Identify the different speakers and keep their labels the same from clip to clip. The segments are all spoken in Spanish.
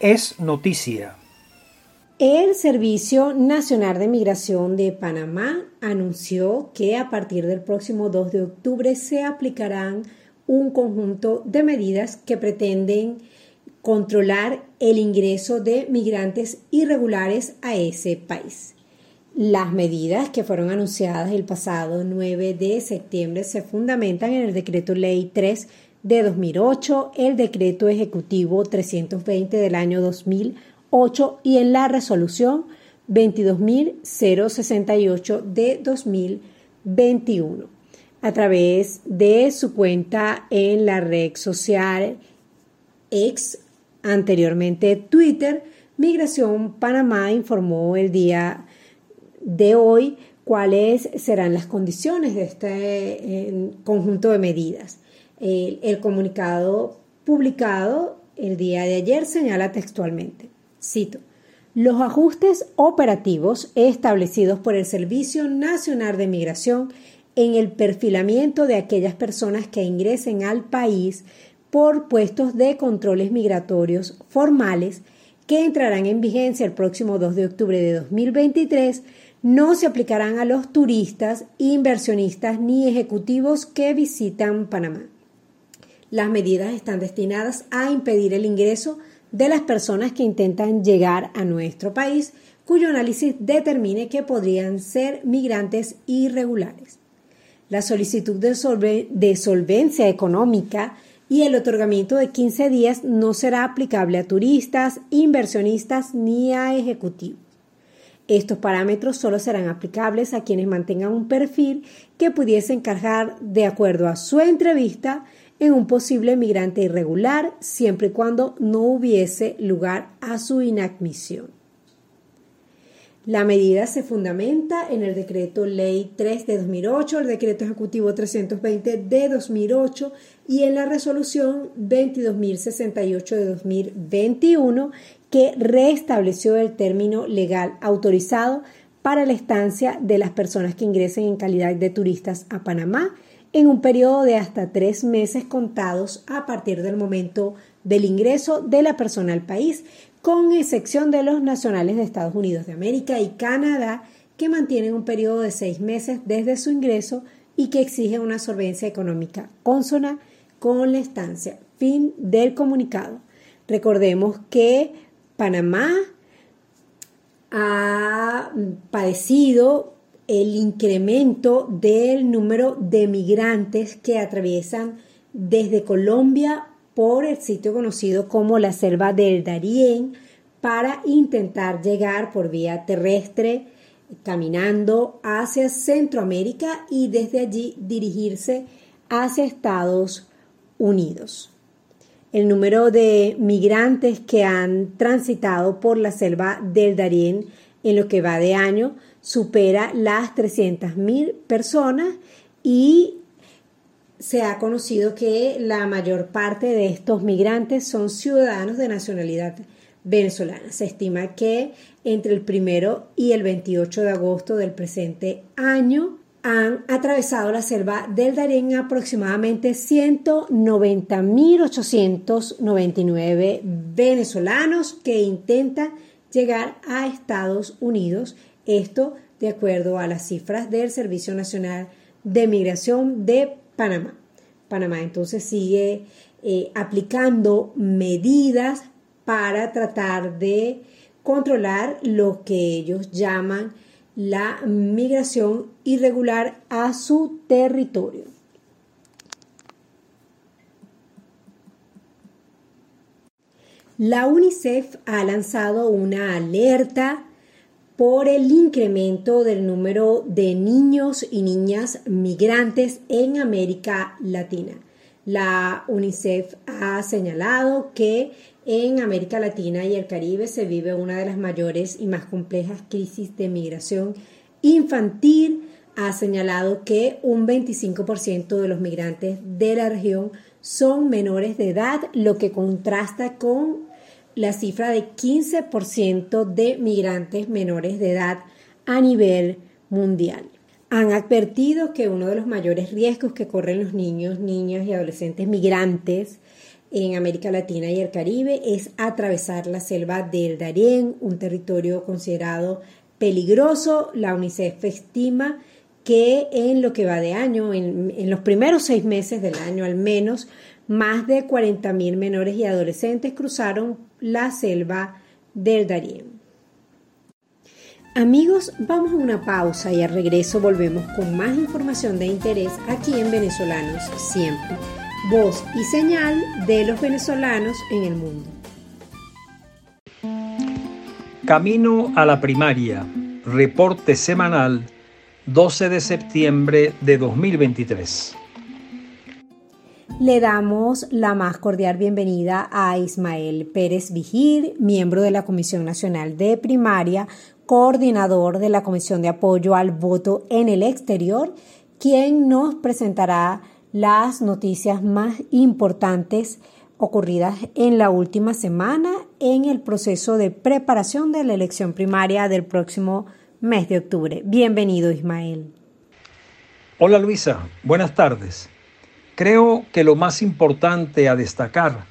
Speaker 1: es noticia.
Speaker 2: El Servicio Nacional de Migración de Panamá anunció que a partir del próximo 2 de octubre se aplicarán un conjunto de medidas que pretenden controlar el ingreso de migrantes irregulares a ese país. Las medidas que fueron anunciadas el pasado 9 de septiembre se fundamentan en el Decreto Ley 3 de 2008, el Decreto Ejecutivo 320 del año 2008 y en la Resolución 22.068 de 2021. A través de su cuenta en la red social ex, anteriormente Twitter, Migración Panamá informó el día de hoy cuáles serán las condiciones de este eh, conjunto de medidas. El, comunicado publicado el día de ayer señala textualmente, cito, los ajustes operativos establecidos por el Servicio Nacional de Migración en el perfilamiento de aquellas personas que ingresen al país por puestos de controles migratorios formales que entrarán en vigencia el próximo 2 de octubre de 2023 no se aplicarán a los turistas, inversionistas ni ejecutivos que visitan Panamá. Las medidas están destinadas a impedir el ingreso de las personas que intentan llegar a nuestro país, cuyo análisis determine que podrían ser migrantes irregulares. La solicitud de, solvencia económica y el otorgamiento de 15 días no será aplicable a turistas, inversionistas ni a ejecutivos. Estos parámetros solo serán aplicables a quienes mantengan un perfil que pudiese encajar de acuerdo a su entrevista en un posible migrante irregular siempre y cuando no hubiese lugar a su inadmisión. La medida se fundamenta en el decreto Ley 3 de 2008, el decreto ejecutivo 320 de 2008 y en la resolución 22.068 de 2021 que restableció el término legal autorizado para la estancia de las personas que ingresen en calidad de turistas a Panamá en un periodo de hasta tres meses contados a partir del momento del ingreso de la persona al país, con excepción de los nacionales de Estados Unidos de América y Canadá, que mantienen un periodo de seis meses desde su ingreso y que exigen una solvencia económica consona con la estancia. Fin del comunicado. Recordemos que Panamá ha padecido el incremento del número de migrantes que atraviesan desde Colombia por el sitio conocido como la selva del Darién para intentar llegar por vía terrestre caminando hacia Centroamérica y desde allí dirigirse hacia Estados Unidos. El número de migrantes que han transitado por la selva del Darién en lo que va de año supera las 300.000 personas y se ha conocido que la mayor parte de estos migrantes son ciudadanos de nacionalidad venezolana. Se estima que entre el primero y el 28 de agosto del presente año han atravesado la selva del Darién aproximadamente 190.899 venezolanos que intentan llegar a Estados Unidos. Esto de acuerdo a las cifras del Servicio Nacional de Migración de Panamá. Panamá entonces sigue eh, aplicando medidas para tratar de controlar lo que ellos llaman la migración irregular a su territorio. La UNICEF ha lanzado una alerta por el incremento del número de niños y niñas migrantes en América Latina. La UNICEF ha señalado que en América Latina y el Caribe se vive una de las mayores y más complejas crisis de migración infantil. Ha señalado que un 25% de los migrantes de la región son menores de edad, lo que contrasta con la cifra de 15% de migrantes menores de edad a nivel mundial. Han advertido que uno de los mayores riesgos que corren los niños, niñas y adolescentes migrantes en América Latina y el Caribe es atravesar la selva del Darién, un territorio considerado peligroso. La UNICEF estima que en lo que va de año, en, los primeros seis meses del año al menos, más de 40.000 menores y adolescentes cruzaron la selva del Darién. Amigos, vamos a una pausa y al regreso volvemos con más información de interés aquí en Venezolanos Siempre, voz y señal de los venezolanos en el mundo.
Speaker 1: Camino a la primaria, reporte semanal 12 de septiembre de 2023.
Speaker 2: Le damos la más cordial bienvenida a Ismael Pérez Vigir, miembro de la Comisión Nacional de Primaria, coordinador de la Comisión de Apoyo al Voto en el Exterior, quien nos presentará las noticias más importantes ocurridas en la última semana en el proceso de preparación de la elección primaria del próximo mes de octubre. Bienvenido, Ismael.
Speaker 1: Hola, Luisa. Buenas tardes. Creo que lo más importante a destacar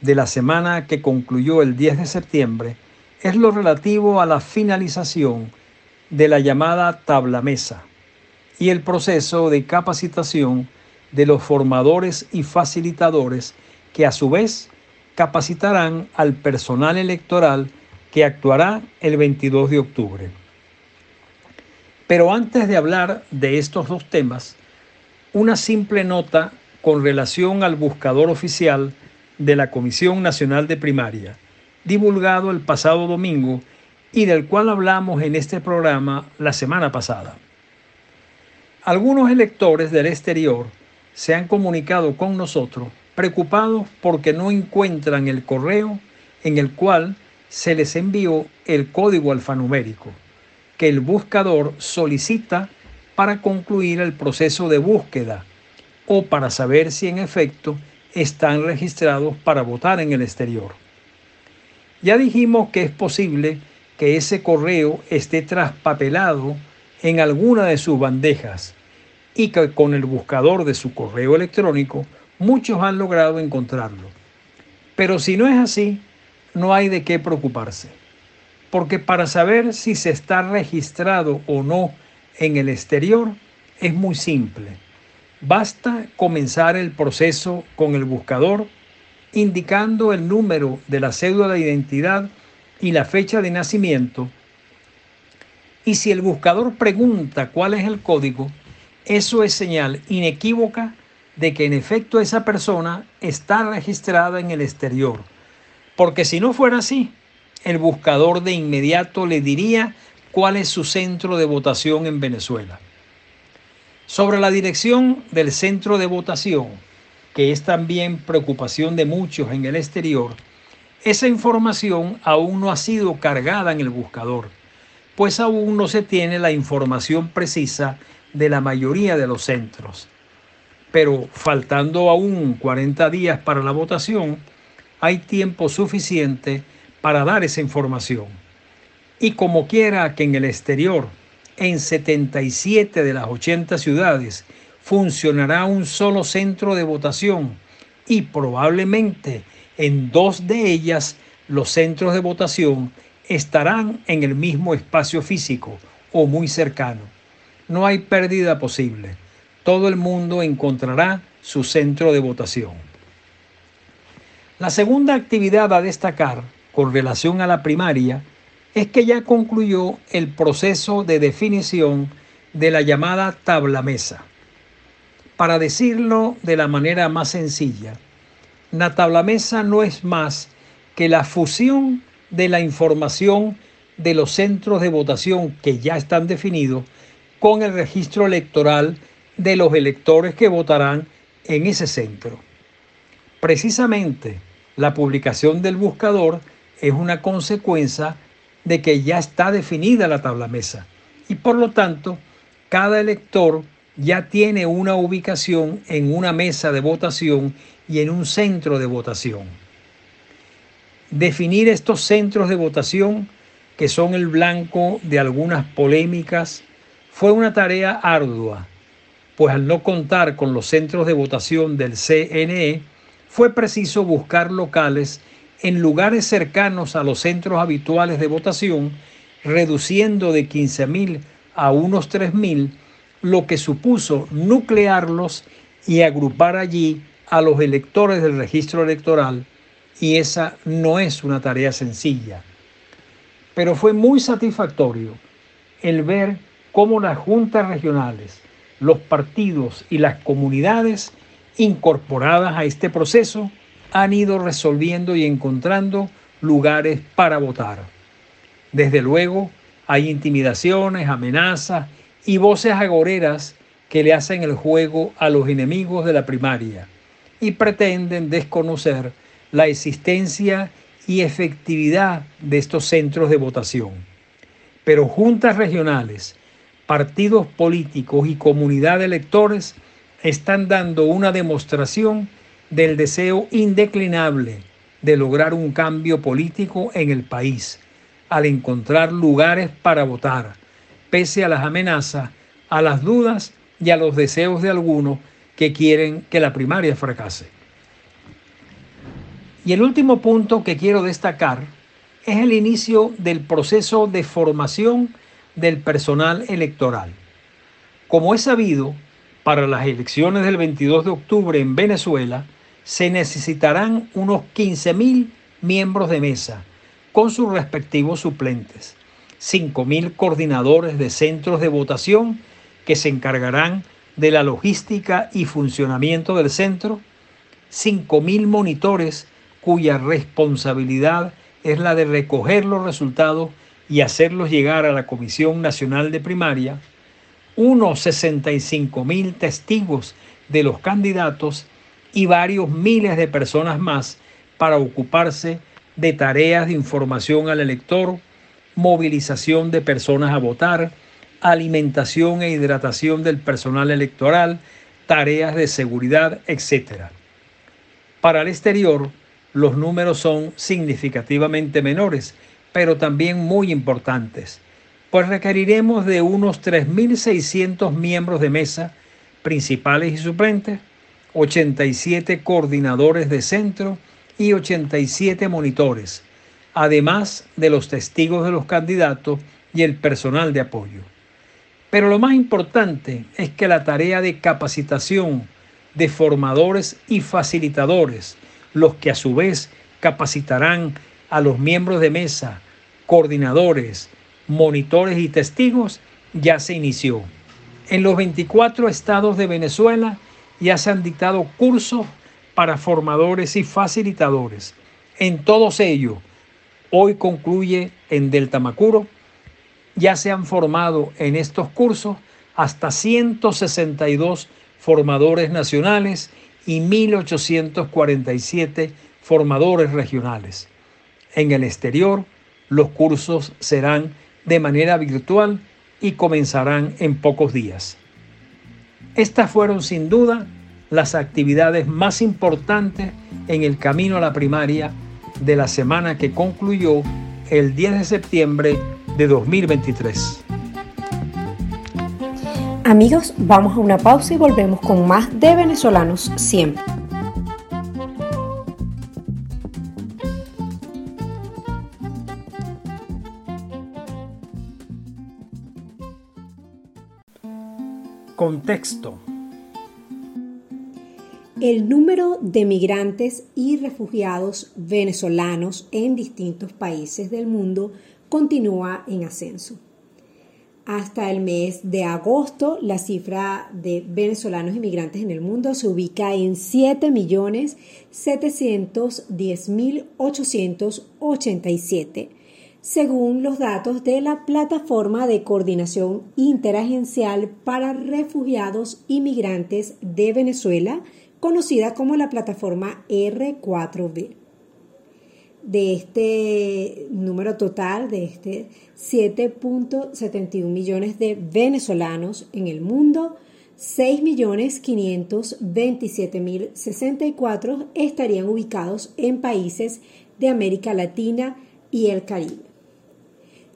Speaker 1: de la semana que concluyó el 10 de septiembre es lo relativo a la finalización de la llamada tabla mesa y el proceso de capacitación de los formadores y facilitadores que a su vez capacitarán al personal electoral que actuará el 22 de octubre. Pero antes de hablar de estos dos temas, una simple nota con relación al buscador oficial de la Comisión Nacional de Primaria, divulgado el pasado domingo y del cual hablamos en este programa la semana pasada. Algunos electores del exterior se han comunicado con nosotros preocupados porque no encuentran el correo en el cual se les envió el código alfanumérico que el buscador solicita para concluir el proceso de búsqueda o para saber si en efecto están registrados para votar en el exterior. Ya dijimos que es posible que ese correo esté traspapelado en alguna de sus bandejas y que con el buscador de su correo electrónico muchos han logrado encontrarlo. Pero si no es así, no hay de qué preocuparse porque para saber si se está registrado o no en el exterior es muy simple. Basta comenzar el proceso con el buscador indicando el número de la cédula de identidad y la fecha de nacimiento. Y si el buscador pregunta cuál es el código, eso es señal inequívoca de que en efecto esa persona está registrada en el exterior. Porque si no fuera así, el buscador de inmediato le diría cuál es su centro de votación en Venezuela. Sobre la dirección del centro de votación, que es también preocupación de muchos en el exterior, esa información aún no ha sido cargada en el buscador, pues aún no se tiene la información precisa de la mayoría de los centros. Pero faltando aún 40 días para la votación, hay tiempo suficiente para dar esa información. Y como quiera que en el exterior, en 77 de las 80 ciudades, funcionará un solo centro de votación y probablemente en dos de ellas los centros de votación estarán en el mismo espacio físico o muy cercano. No hay pérdida posible. Todo el mundo encontrará su centro de votación. La segunda actividad a destacar con relación a la primaria es que ya concluyó el proceso de definición de la llamada tabla mesa. Para decirlo de la manera más sencilla, la tabla mesa no es más que la fusión de la información de los centros de votación que ya están definidos con el registro electoral de los electores que votarán en ese centro. Precisamente la publicación del buscador es una consecuencia de que ya está definida la tabla mesa y por lo tanto cada elector ya tiene una ubicación en una mesa de votación y en un centro de votación. Definir estos centros de votación, que son el blanco de algunas polémicas, fue una tarea ardua, pues al no contar con los centros de votación del CNE, fue preciso buscar locales en lugares cercanos a los centros habituales de votación, reduciendo de 15.000 a unos 3.000, lo que supuso nuclearlos y agrupar allí a los electores del registro electoral, y esa no es una tarea sencilla. Pero fue muy satisfactorio el ver cómo las juntas regionales, los partidos y las comunidades incorporadas a este proceso han ido resolviendo y encontrando lugares para votar. Desde luego, hay intimidaciones, amenazas y voces agoreras que le hacen el juego a los enemigos de la primaria y pretenden desconocer la existencia y efectividad de estos centros de votación. Pero juntas regionales, partidos políticos y comunidad de electores están dando una demostración del deseo indeclinable de lograr un cambio político en el país, al encontrar lugares para votar, pese a las amenazas, a las dudas y a los deseos de algunos que quieren que la primaria fracase. Y el último punto que quiero destacar es el inicio del proceso de formación del personal electoral. Como es sabido, para las elecciones del 22 de octubre en Venezuela se necesitarán unos 15.000 miembros de mesa con sus respectivos suplentes, 5.000 coordinadores de centros de votación que se encargarán de la logística y funcionamiento del centro, 5.000 monitores cuya responsabilidad es la de recoger los resultados y hacerlos llegar a la Comisión Nacional de Primaria, unos 65 mil testigos de los candidatos y varios miles de personas más para ocuparse de tareas de información al elector, movilización de personas a votar, alimentación e hidratación del personal electoral, tareas de seguridad, etc. Para el exterior, los números son significativamente menores, pero también muy importantes, pues requeriremos de unos 3.600 miembros de mesa, principales y suplentes, 87 coordinadores de centro y 87 monitores, además de los testigos de los candidatos y el personal de apoyo. Pero lo más importante es que la tarea de capacitación de formadores y facilitadores los que a su vez capacitarán a los miembros de mesa, coordinadores, monitores y testigos, ya se inició. En los 24 estados de Venezuela ya se han dictado cursos para formadores y facilitadores. En todos ellos, hoy concluye en Delta Macuro, ya se han formado en estos cursos hasta 162 formadores nacionales y 1.847 formadores regionales. En el exterior, los cursos serán de manera virtual y comenzarán en pocos días. Estas fueron sin duda las actividades más importantes en el camino a la primaria de la semana que concluyó el 10 de septiembre de 2023.
Speaker 2: Amigos, vamos a una pausa y volvemos con más de venezolanos siempre.
Speaker 1: Contexto.
Speaker 2: El número de migrantes y refugiados venezolanos en distintos países del mundo continúa en ascenso. Hasta el mes de agosto, la cifra de venezolanos inmigrantes en el mundo se ubica en 7.710.887, según los datos de la Plataforma de Coordinación Interagencial para Refugiados Inmigrantes de Venezuela, conocida como la plataforma R4B de este número total, de este 7.71 millones de venezolanos en el mundo, 6.527.064 estarían ubicados en países de América Latina y el Caribe.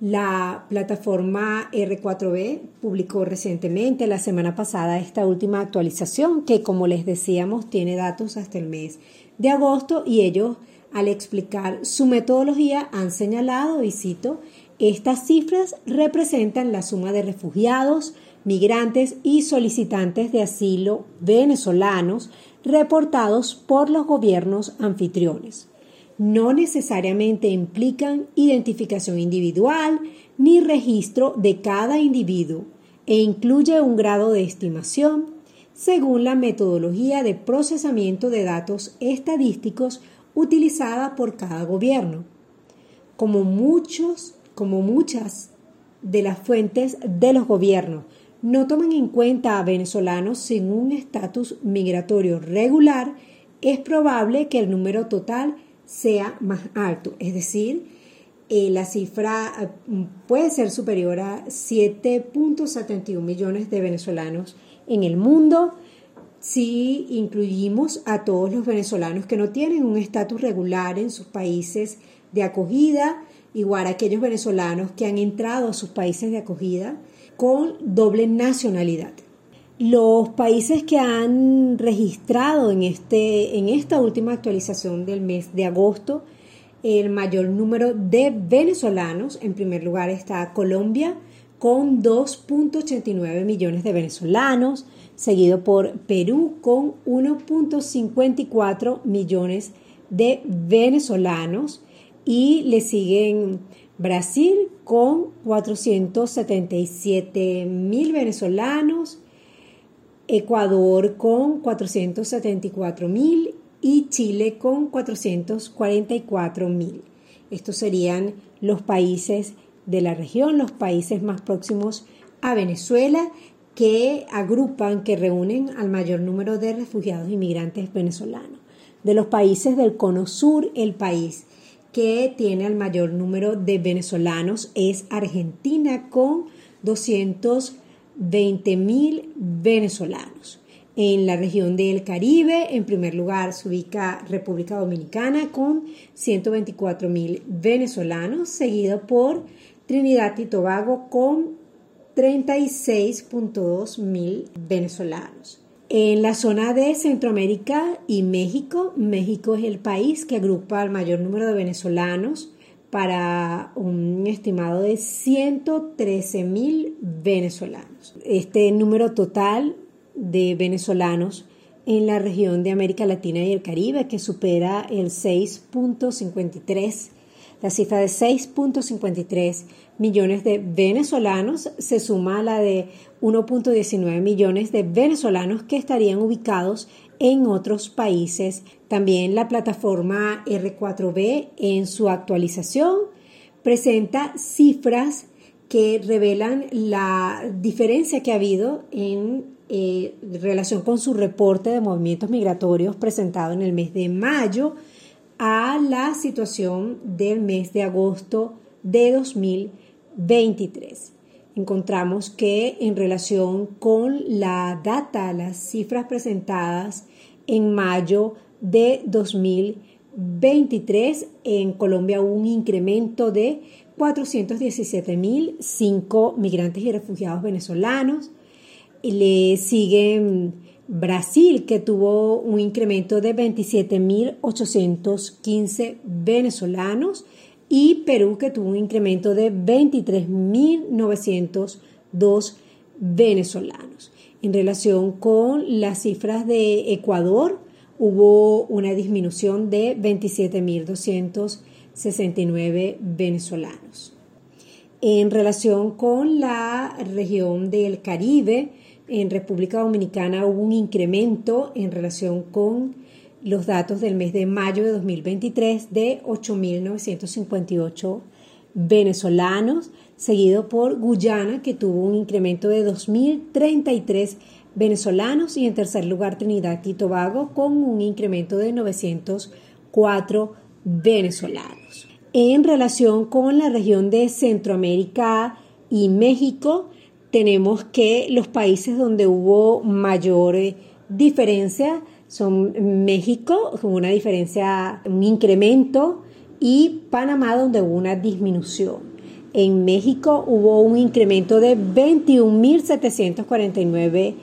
Speaker 2: La plataforma R4B publicó recientemente, la semana pasada, esta última actualización que, como les decíamos, tiene datos hasta el mes de agosto y ellos al explicar su metodología han señalado, y cito, estas cifras representan la suma de refugiados, migrantes y solicitantes de asilo venezolanos reportados por los gobiernos anfitriones. No necesariamente implican identificación individual ni registro de cada individuo e incluye un grado de estimación según la metodología de procesamiento de datos estadísticos utilizada por cada gobierno. Como muchos, como muchas de las fuentes de los gobiernos no toman en cuenta a venezolanos sin un estatus migratorio regular, es probable que el número total sea más alto, es decir, eh, la cifra eh, puede ser superior a 7.71 millones de venezolanos en el mundo si incluimos a todos los venezolanos que no tienen un estatus regular en sus países de acogida, igual a aquellos venezolanos que han entrado a sus países de acogida con doble nacionalidad. Los países que han registrado en, este, en esta última actualización del mes de agosto el mayor número de venezolanos, en primer lugar está Colombia con 2.89 millones de venezolanos, seguido por Perú con 1.54 millones de venezolanos y le siguen Brasil con 477 mil venezolanos, Ecuador con 474 mil y Chile con 444 mil. Estos serían los países de la región, los países más próximos a Venezuela que agrupan, que reúnen al mayor número de refugiados inmigrantes venezolanos. De los países del Cono Sur, el país que tiene el mayor número de venezolanos es Argentina con 200 20.000 venezolanos. En la región del Caribe, en primer lugar, se ubica República Dominicana con 124.000 venezolanos, seguido por Trinidad y Tobago con 36.2 mil venezolanos. En la zona de Centroamérica y México, México es el país que agrupa al mayor número de venezolanos para un estimado de 113 mil venezolanos. Este número total de venezolanos en la región de América Latina y el Caribe, que supera el 6.53 la cifra de 6.53 millones de venezolanos se suma a la de 1.19 millones de venezolanos que estarían ubicados en otros países. También la plataforma R4B en su actualización presenta cifras que revelan la diferencia que ha habido en eh, relación con su reporte de movimientos migratorios presentado en el mes de mayo a la situación del mes de agosto de 2023. Encontramos que en relación con la data, las cifras presentadas en mayo de 2023, en Colombia hubo un incremento de 417.005 migrantes y refugiados venezolanos. Le siguen Brasil, que tuvo un incremento de 27.815 venezolanos, y Perú, que tuvo un incremento de 23.902 venezolanos. En relación con las cifras de Ecuador, hubo una disminución de 27.269 venezolanos. En relación con la región del Caribe, en República Dominicana hubo un incremento en relación con los datos del mes de mayo de 2023 de 8.958 venezolanos, seguido por Guyana, que tuvo un incremento de 2.033 venezolanos, y en tercer lugar Trinidad y Tobago, con un incremento de 904 venezolanos. En relación con la región de Centroamérica y México, tenemos que los países donde hubo mayor eh, diferencia son México, con una diferencia, un incremento, y Panamá, donde hubo una disminución. En México hubo un incremento de 21.749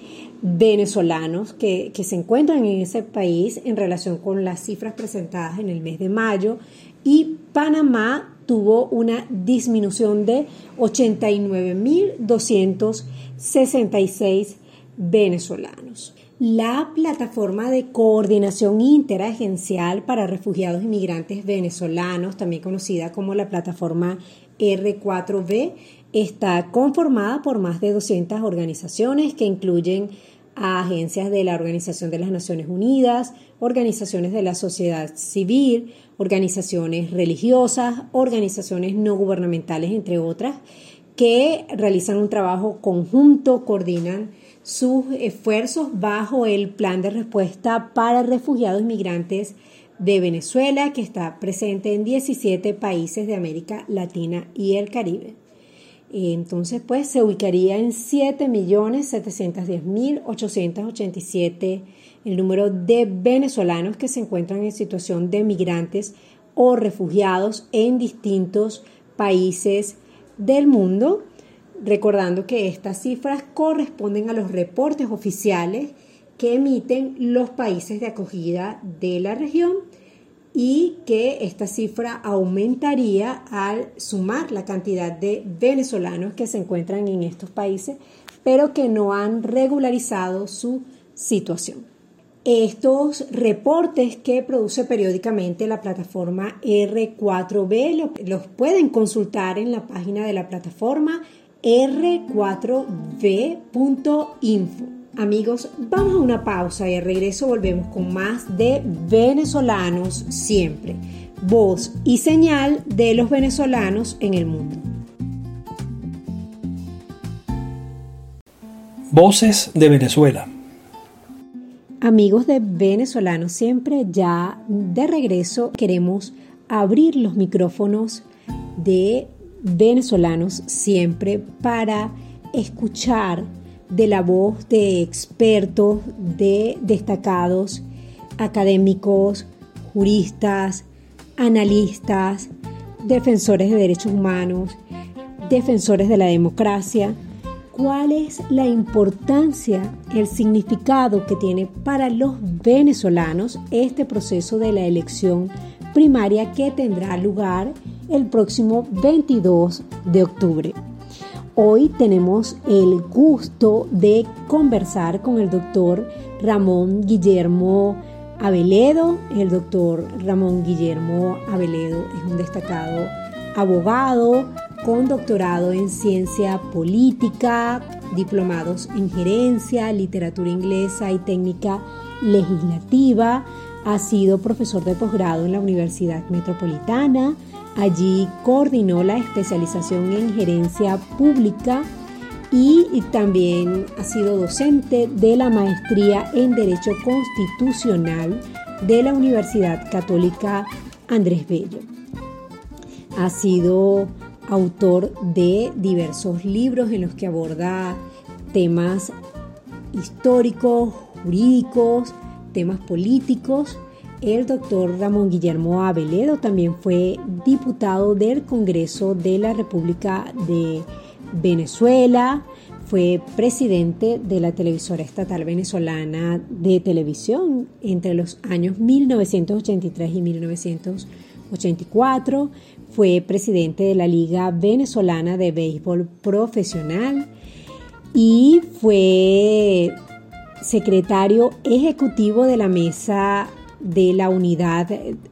Speaker 2: venezolanos que, que, se encuentran en ese país en relación con las cifras presentadas en el mes de mayo y Panamá tuvo una disminución de 89.266 venezolanos. La plataforma de coordinación interagencial para refugiados y migrantes venezolanos, también conocida como la plataforma R4B, está conformada por más de 200 organizaciones que incluyen agencias de la Organización de las Naciones Unidas, organizaciones de la sociedad civil, organizaciones religiosas, organizaciones no gubernamentales, entre otras, que realizan un trabajo conjunto, coordinan sus esfuerzos bajo el plan de respuesta para refugiados migrantes de Venezuela, que está presente en 17 países de América Latina y el Caribe. Entonces, pues se ubicaría en 7.710.887 el número de venezolanos que se encuentran en situación de migrantes o refugiados en distintos países del mundo recordando que estas cifras corresponden a los reportes oficiales que emiten los países de acogida de la región y que esta cifra aumentaría al sumar la cantidad de venezolanos que se encuentran en estos países, pero que no han regularizado su situación. Estos reportes que produce periódicamente la plataforma R4B los pueden consultar en la página de la plataforma r4v.info. Amigos, vamos a una pausa y al regreso volvemos con más de venezolanos siempre. Voz y señal de los venezolanos en el mundo.
Speaker 1: Voces de Venezuela.
Speaker 2: Amigos de venezolanos siempre, ya de regreso queremos abrir los micrófonos de venezolanos siempre para escuchar de la voz de expertos, de destacados académicos, juristas, analistas, defensores de derechos humanos, defensores de la democracia, cuál es la importancia, el significado que tiene para los venezolanos este proceso de la elección primaria que tendrá lugar el próximo 22 de octubre. Hoy tenemos el gusto de conversar con el doctor Ramón Guillermo Aveledo. El doctor Ramón Guillermo Aveledo es un destacado abogado con doctorado en ciencia política, diplomados en gerencia, literatura inglesa y técnica legislativa. Ha sido profesor de posgrado en la Universidad Metropolitana, Allí coordinó la especialización en gerencia pública y también ha sido docente de la maestría en Derecho Constitucional de la Universidad Católica Andrés Bello. Ha sido autor de diversos libros en los que aborda temas históricos, jurídicos, temas políticos el doctor Ramón Guillermo Aveledo también fue diputado del Congreso de la República de Venezuela, fue presidente de la televisora estatal venezolana de televisión entre los años 1983 y 1984, fue presidente de la Liga Venezolana de Béisbol Profesional y fue secretario ejecutivo de la Mesa de la Unidad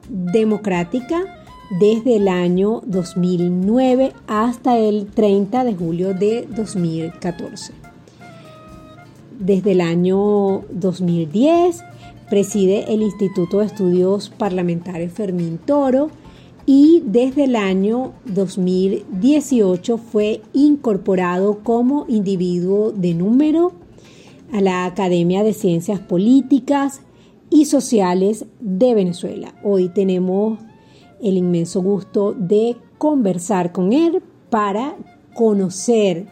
Speaker 2: Democrática desde el año 2009 hasta el 30 de julio de 2014. Desde el año 2010 preside el Instituto de Estudios Parlamentarios Fermín Toro y desde el año 2018 fue incorporado como individuo de número a la Academia de Ciencias Políticas, y sociales de Venezuela. Hoy tenemos el inmenso gusto de conversar con él para conocer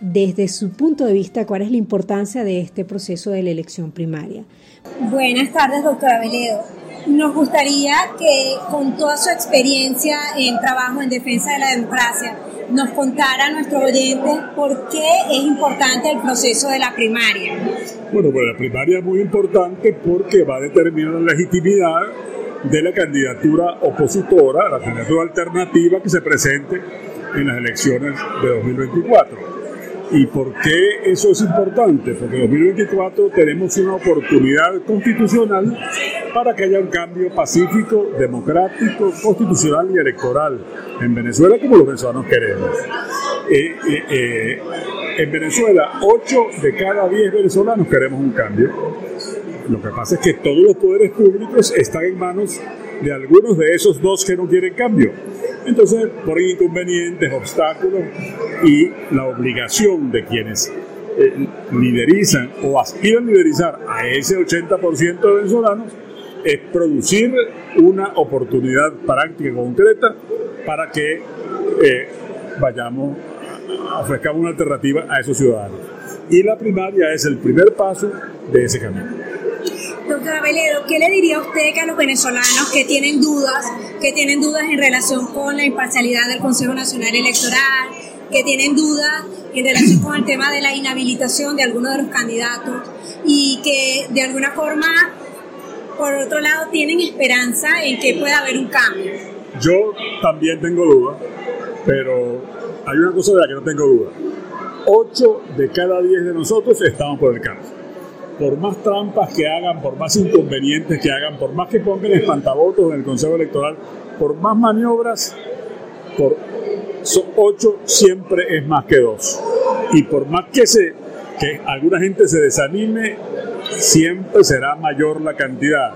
Speaker 2: desde su punto de vista cuál es la importancia de este proceso de la elección primaria.
Speaker 3: Buenas tardes, doctora Veledo. Nos gustaría que con toda su experiencia en trabajo en defensa de la democracia nos contara a nuestros oyentes por qué es importante el proceso de la primaria.
Speaker 4: Bueno, pues la primaria es muy importante porque va a determinar la legitimidad de la candidatura opositora, la candidatura alternativa que se presente en las elecciones de 2024. ¿Y por qué eso es importante? Porque en 2024 tenemos una oportunidad constitucional para que haya un cambio pacífico, democrático, constitucional y electoral en Venezuela como los venezolanos queremos. Eh, eh, eh, en Venezuela, 8 de cada 10 venezolanos queremos un cambio. Lo que pasa es que todos los poderes públicos están en manos de algunos de esos dos que no quieren cambio. Entonces, por inconvenientes, obstáculos y la obligación de quienes eh, liderizan o aspiran a liderizar a ese 80% de venezolanos es producir una oportunidad práctica concreta para que eh, vayamos, ofrezcamos una alternativa a esos ciudadanos. Y la primaria es el primer paso de ese camino.
Speaker 3: Doctora Veledo, ¿qué le diría usted a los venezolanos que tienen dudas, que tienen dudas en relación con la imparcialidad del Consejo Nacional Electoral, que tienen dudas en relación con el tema de la inhabilitación de algunos de los candidatos y que de alguna forma, por otro lado, tienen esperanza en que pueda haber un cambio?
Speaker 4: Yo también tengo dudas, pero hay una cosa de la que no tengo duda. Ocho de cada diez de nosotros estamos por el cambio por más trampas que hagan, por más inconvenientes que hagan, por más que pongan espantavotos en el Consejo Electoral, por más maniobras, por ocho siempre es más que dos. Y por más que, se, que alguna gente se desanime, siempre será mayor la cantidad.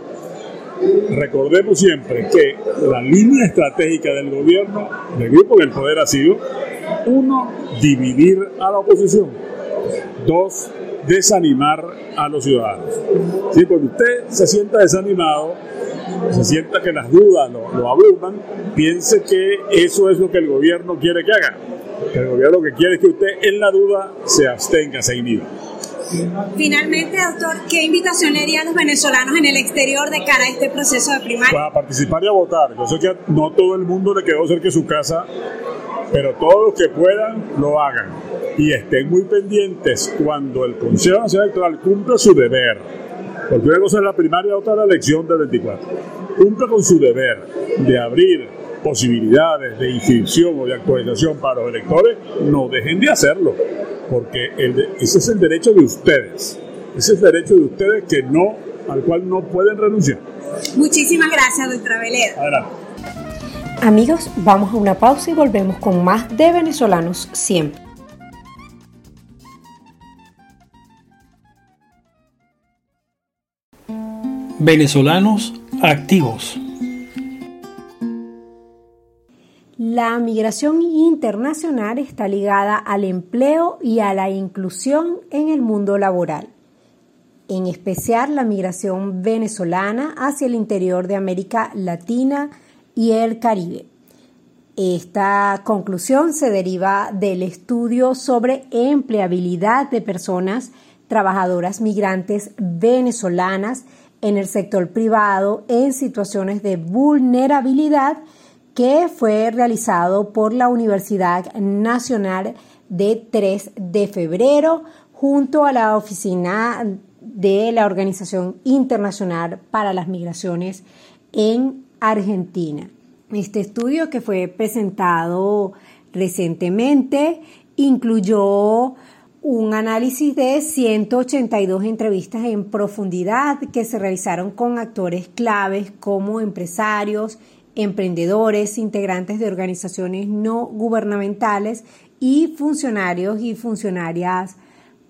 Speaker 4: Recordemos siempre que la línea estratégica del gobierno, del grupo en el poder ha sido, uno, dividir a la oposición. Dos, desanimar a los ciudadanos. Si cuando usted se sienta desanimado, se sienta que las dudas lo, abruman, piense que eso es lo que el gobierno quiere que haga. Que el gobierno lo que quiere es que usted en la duda se abstenga, se inhiba.
Speaker 3: Finalmente, doctor, ¿qué invitación le haría a los venezolanos en el exterior de cara a este proceso de primaria?
Speaker 4: Para participar y a votar. Yo sé que no todo el mundo le quedó cerca de su casa, pero todos los que puedan lo hagan y estén muy pendientes cuando el Consejo Nacional Electoral cumpla su deber, porque una cosa es la primaria, otra la elección del 24, cumpla con su deber de abrir posibilidades de inscripción o de actualización para los electores, no dejen de hacerlo, porque ese es el derecho de ustedes, ese es el derecho de ustedes que no, al cual no pueden renunciar.
Speaker 3: Muchísimas gracias, doctora Veleda.
Speaker 4: Adelante.
Speaker 2: Amigos, vamos a una pausa y volvemos con más de venezolanos siempre.
Speaker 1: Venezolanos activos.
Speaker 2: La migración internacional está ligada al empleo y a la inclusión en el mundo laboral, en especial la migración venezolana hacia el interior de América Latina y el Caribe. Esta conclusión se deriva del estudio sobre empleabilidad de personas trabajadoras migrantes venezolanas en el sector privado en situaciones de vulnerabilidad que fue realizado por la Universidad Nacional de 3 de febrero junto a la oficina de la Organización Internacional para las Migraciones en Argentina. Este estudio que fue presentado recientemente incluyó un análisis de 182 entrevistas en profundidad que se realizaron con actores claves como empresarios, emprendedores, integrantes de organizaciones no gubernamentales y funcionarios y funcionarias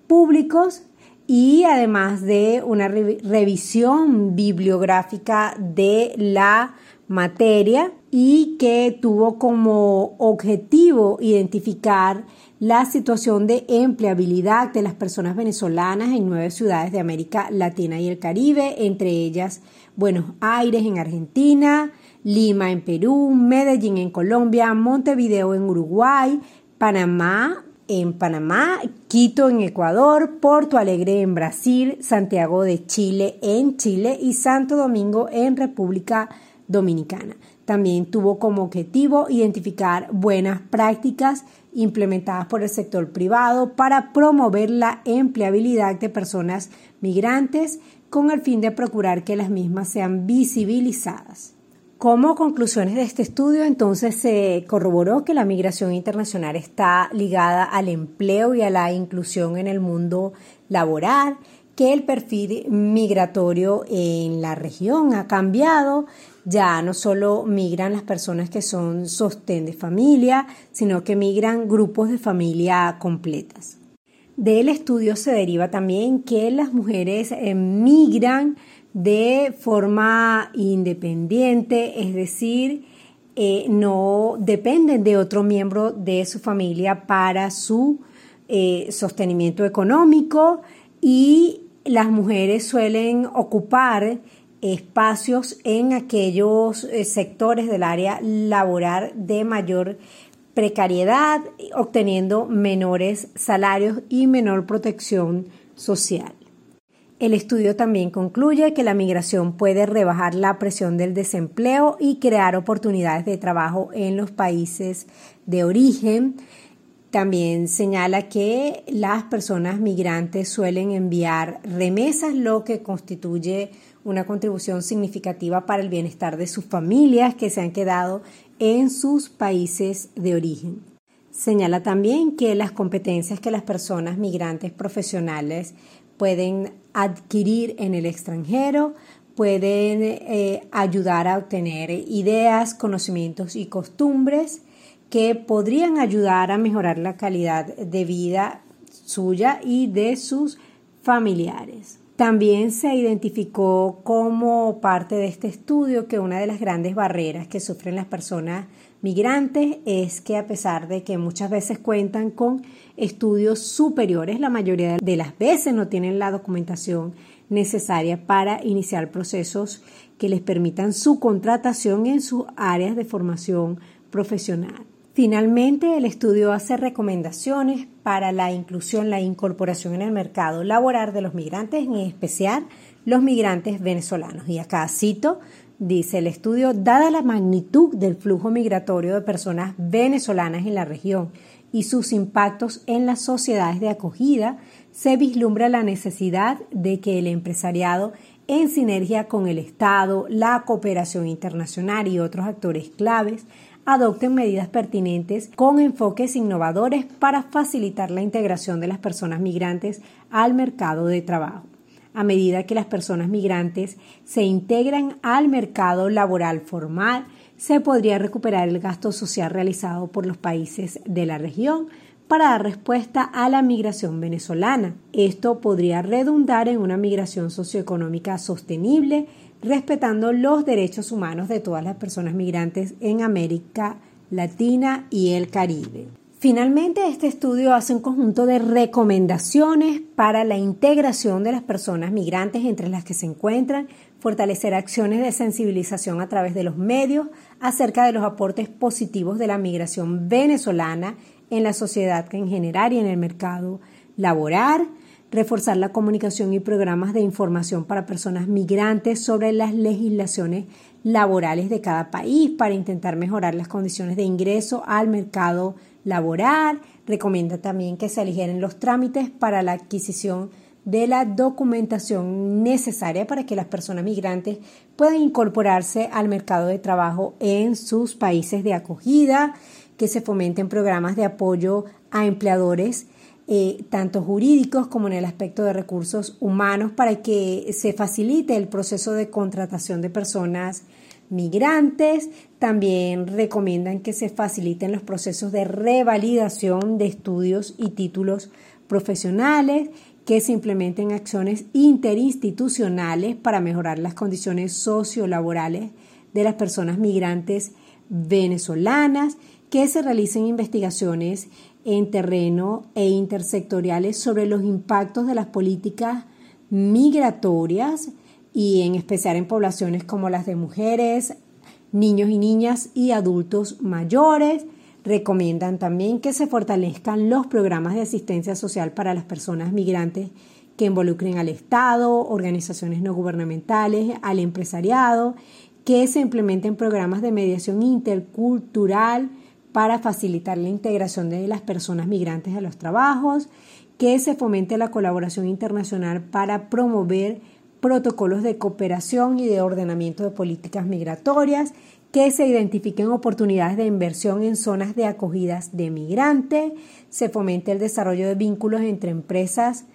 Speaker 2: públicos y además de una revisión bibliográfica de la materia y que tuvo como objetivo identificar la situación de empleabilidad de las personas venezolanas en nueve ciudades de América Latina y el Caribe, entre ellas Buenos Aires en Argentina, Lima en Perú, Medellín en Colombia, Montevideo en Uruguay, Panamá en Panamá, Quito en Ecuador, Porto Alegre en Brasil, Santiago de Chile en Chile y Santo Domingo en República Dominicana. También tuvo como objetivo identificar buenas prácticas implementadas por el sector privado para promover la empleabilidad de personas migrantes con el fin de procurar que las mismas sean visibilizadas. Como conclusiones de este estudio, entonces se corroboró que la migración internacional está ligada al empleo y a la inclusión en el mundo laboral, que el perfil migratorio en la región ha cambiado. Ya no solo migran las personas que son sostén de familia, sino que migran grupos de familia completas. Del estudio se deriva también que las mujeres eh, migran de forma independiente, es decir, eh, no dependen de otro miembro de su familia para su eh, sostenimiento económico y las mujeres suelen ocupar espacios en aquellos eh, sectores del área laboral de mayor precariedad, obteniendo menores salarios y menor protección social. El estudio también concluye que la migración puede rebajar la presión del desempleo y crear oportunidades de trabajo en los países de origen. También señala que las personas migrantes suelen enviar remesas, lo que constituye una contribución significativa para el bienestar de sus familias que se han quedado en sus países de origen. Señala también que las competencias que las personas migrantes profesionales pueden adquirir en el extranjero, pueden eh, ayudar a obtener ideas, conocimientos y costumbres que podrían ayudar a mejorar la calidad de vida suya y de sus familiares. También se identificó como parte de este estudio que una de las grandes barreras que sufren las personas migrantes es que a pesar de que muchas veces cuentan con estudios superiores, la mayoría de las veces no tienen la documentación necesaria para iniciar procesos que les permitan su contratación en sus áreas de formación profesional. Finalmente, el estudio hace recomendaciones para la inclusión, la incorporación en el mercado laboral de los migrantes, en especial los migrantes venezolanos. Y acá cito, dice el estudio, dada la magnitud del flujo migratorio de personas venezolanas en la región y sus impactos en las sociedades de acogida, se vislumbra la necesidad de que el empresariado, en sinergia con el Estado, la cooperación internacional y otros actores claves, adopten medidas pertinentes con enfoques innovadores para facilitar la integración de las personas migrantes al mercado de trabajo. A medida que las personas migrantes se integran al mercado laboral formal, se podría recuperar el gasto social realizado por los países de la región para dar respuesta a la migración venezolana. Esto podría redundar en una migración socioeconómica sostenible respetando los derechos humanos de todas las personas migrantes en América Latina y el Caribe. Finalmente, este estudio hace un conjunto de recomendaciones para la integración de las personas migrantes entre las que se encuentran, fortalecer acciones de sensibilización a través de los medios acerca de los aportes positivos de la migración venezolana en la sociedad en general y en el mercado laboral, reforzar la comunicación y programas de información para personas migrantes sobre las legislaciones laborales de cada país para intentar mejorar las condiciones de ingreso al mercado laboral. Recomienda también que se aligeren los trámites para la adquisición de la documentación necesaria para que las personas migrantes puedan incorporarse al mercado de trabajo en sus países de acogida, que se fomenten programas de apoyo a empleadores eh, tanto jurídicos como en el aspecto de recursos humanos, para que se facilite el proceso de contratación de personas migrantes. También recomiendan que se faciliten los procesos de revalidación de estudios y títulos profesionales, que se implementen acciones interinstitucionales para mejorar las condiciones sociolaborales de las personas migrantes venezolanas, que se realicen investigaciones en terreno e intersectoriales sobre los impactos de las políticas migratorias y en especial en poblaciones como las de mujeres, niños y niñas y adultos mayores. Recomiendan también que se fortalezcan los programas de asistencia social para las personas migrantes que involucren al Estado, organizaciones no gubernamentales, al empresariado, que se implementen programas de mediación intercultural para facilitar la integración de las personas migrantes a los trabajos, que se fomente la colaboración internacional para promover protocolos de cooperación y de ordenamiento de políticas migratorias, que se identifiquen oportunidades de inversión en zonas de acogidas de migrantes, se fomente el desarrollo de vínculos entre empresas,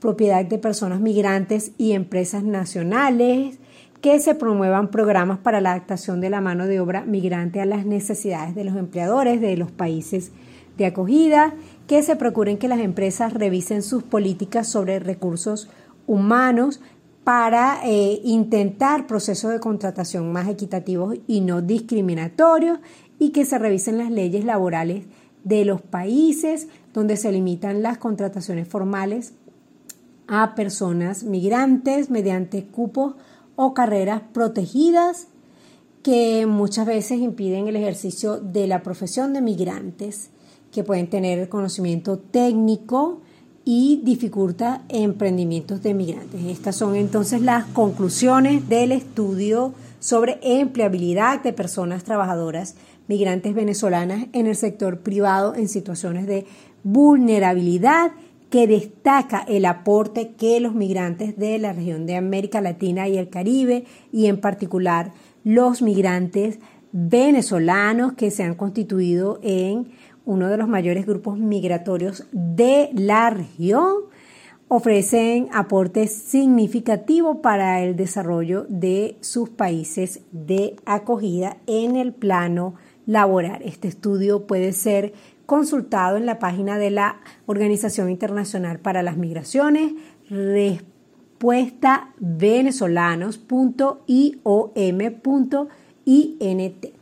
Speaker 2: propiedad de personas migrantes y empresas nacionales, que se promuevan programas para la adaptación de la mano de obra migrante a las necesidades de los empleadores de los países de acogida, que se procuren que las empresas revisen sus políticas sobre recursos humanos para eh, intentar procesos de contratación más equitativos y no discriminatorios y que se revisen las leyes laborales de los países donde se limitan las contrataciones formales a personas migrantes mediante cupos o carreras protegidas que muchas veces impiden el ejercicio de la profesión de migrantes, que pueden tener conocimiento técnico y dificulta emprendimientos de migrantes. Estas son entonces las conclusiones del estudio sobre empleabilidad de personas trabajadoras migrantes venezolanas en el sector privado en situaciones de vulnerabilidad que destaca el aporte que los migrantes de la región de América Latina y el Caribe, y en particular los migrantes venezolanos que se han constituido en uno de los mayores grupos migratorios de la región, ofrecen aportes significativos para el desarrollo de sus países de acogida en el plano laboral. Este estudio puede ser consultado en la página de la Organización Internacional para las Migraciones, respuesta venezolanos.iom.int.